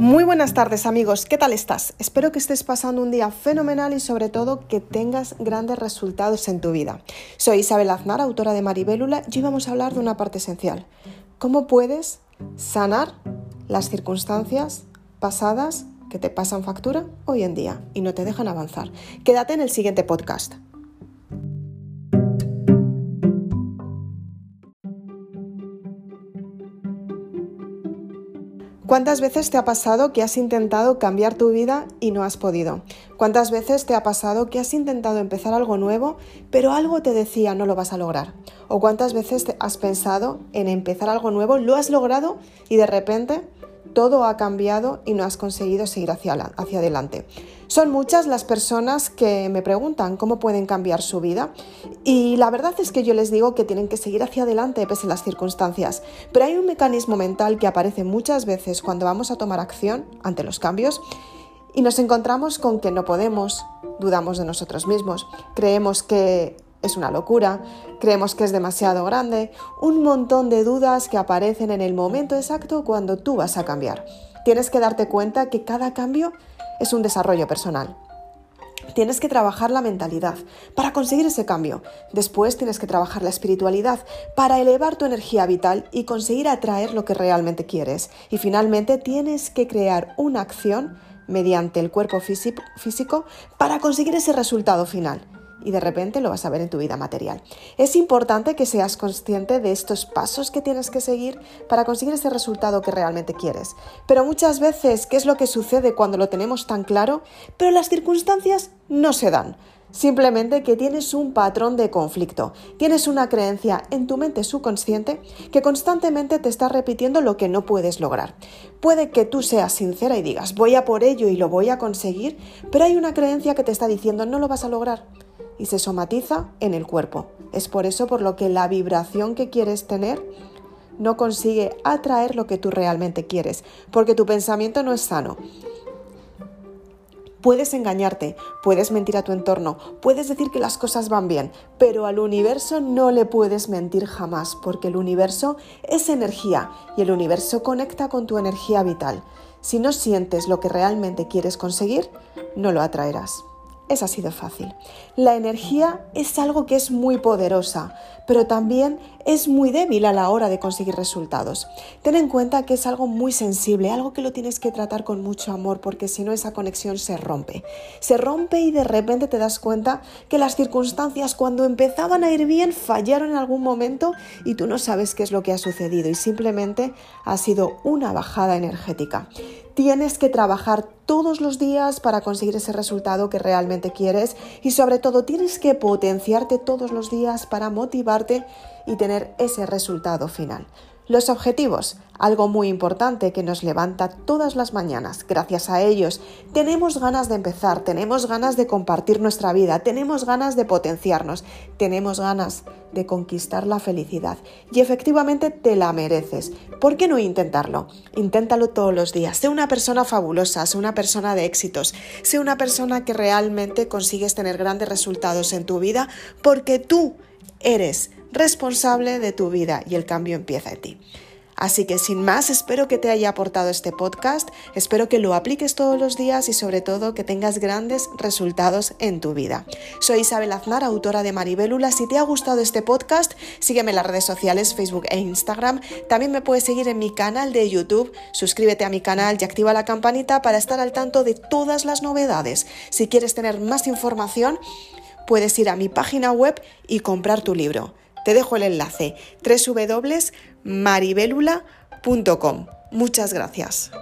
Muy buenas tardes amigos, ¿qué tal estás? Espero que estés pasando un día fenomenal y sobre todo que tengas grandes resultados en tu vida. Soy Isabel Aznar, autora de Maribélula, y hoy vamos a hablar de una parte esencial. ¿Cómo puedes sanar las circunstancias pasadas que te pasan factura hoy en día y no te dejan avanzar? Quédate en el siguiente podcast. ¿Cuántas veces te ha pasado que has intentado cambiar tu vida y no has podido? ¿Cuántas veces te ha pasado que has intentado empezar algo nuevo, pero algo te decía no lo vas a lograr? ¿O cuántas veces has pensado en empezar algo nuevo, lo has logrado y de repente todo ha cambiado y no has conseguido seguir hacia, adelante. Son muchas las personas que me preguntan cómo pueden cambiar su vida y la verdad es que yo les digo que tienen que seguir hacia adelante pese a las circunstancias, pero hay un mecanismo mental que aparece muchas veces cuando vamos a tomar acción ante los cambios y nos encontramos con que no podemos, dudamos de nosotros mismos, creemos que es una locura, creemos que es demasiado grande, un montón de dudas que aparecen en el momento exacto cuando tú vas a cambiar. Tienes que darte cuenta que cada cambio es un desarrollo personal. Tienes que trabajar la mentalidad para conseguir ese cambio. Después tienes que trabajar la espiritualidad para elevar tu energía vital y conseguir atraer lo que realmente quieres. Y finalmente tienes que crear una acción mediante el cuerpo físico para conseguir ese resultado final y de repente lo vas a ver en tu vida material. Es importante que seas consciente de estos pasos que tienes que seguir para conseguir ese resultado que realmente quieres. Pero muchas veces, ¿qué es lo que sucede cuando lo tenemos tan claro? Pero las circunstancias no se dan. Simplemente que tienes un patrón de conflicto, tienes una creencia en tu mente subconsciente que constantemente te está repitiendo lo que no puedes lograr. Puede que tú seas sincera y digas, voy a por ello y lo voy a conseguir, pero hay una creencia que te está diciendo, no lo vas a lograr y se somatiza en el cuerpo. Es por eso por lo que la vibración que quieres tener no consigue atraer lo que tú realmente quieres, porque tu pensamiento no es sano. Puedes engañarte, puedes mentir a tu entorno, puedes decir que las cosas van bien, pero al universo no le puedes mentir jamás, porque el universo es energía y el universo conecta con tu energía vital. Si no sientes lo que realmente quieres conseguir, no lo atraerás es así de fácil. La energía es algo que es muy poderosa, pero también es muy débil a la hora de conseguir resultados. Ten en cuenta que es algo muy sensible, algo que lo tienes que tratar con mucho amor, porque si no esa conexión se rompe. Se rompe y de repente te das cuenta que las circunstancias cuando empezaban a ir bien fallaron en algún momento y tú no sabes qué es lo que ha sucedido y simplemente ha sido una bajada energética. Tienes que trabajar todos los días para conseguir ese resultado que realmente quieres y sobre todo tienes que potenciarte todos los días para motivarte y tener ese resultado final. Los objetivos, algo muy importante que nos levanta todas las mañanas. Gracias a ellos tenemos ganas de empezar, tenemos ganas de compartir nuestra vida, tenemos ganas de potenciarnos, tenemos ganas de conquistar la felicidad. Y efectivamente te la mereces. ¿Por qué no intentarlo? Inténtalo todos los días. Sé una persona fabulosa, sé una persona de éxitos, sé una persona que realmente consigues tener grandes resultados en tu vida porque tú eres responsable de tu vida y el cambio empieza en ti. Así que sin más, espero que te haya aportado este podcast, espero que lo apliques todos los días y sobre todo que tengas grandes resultados en tu vida. Soy Isabel Aznar, autora de Maribélula. Si te ha gustado este podcast, sígueme en las redes sociales Facebook e Instagram. También me puedes seguir en mi canal de YouTube. Suscríbete a mi canal y activa la campanita para estar al tanto de todas las novedades. Si quieres tener más información, puedes ir a mi página web y comprar tu libro. Te dejo el enlace www.maribelula.com. Muchas gracias.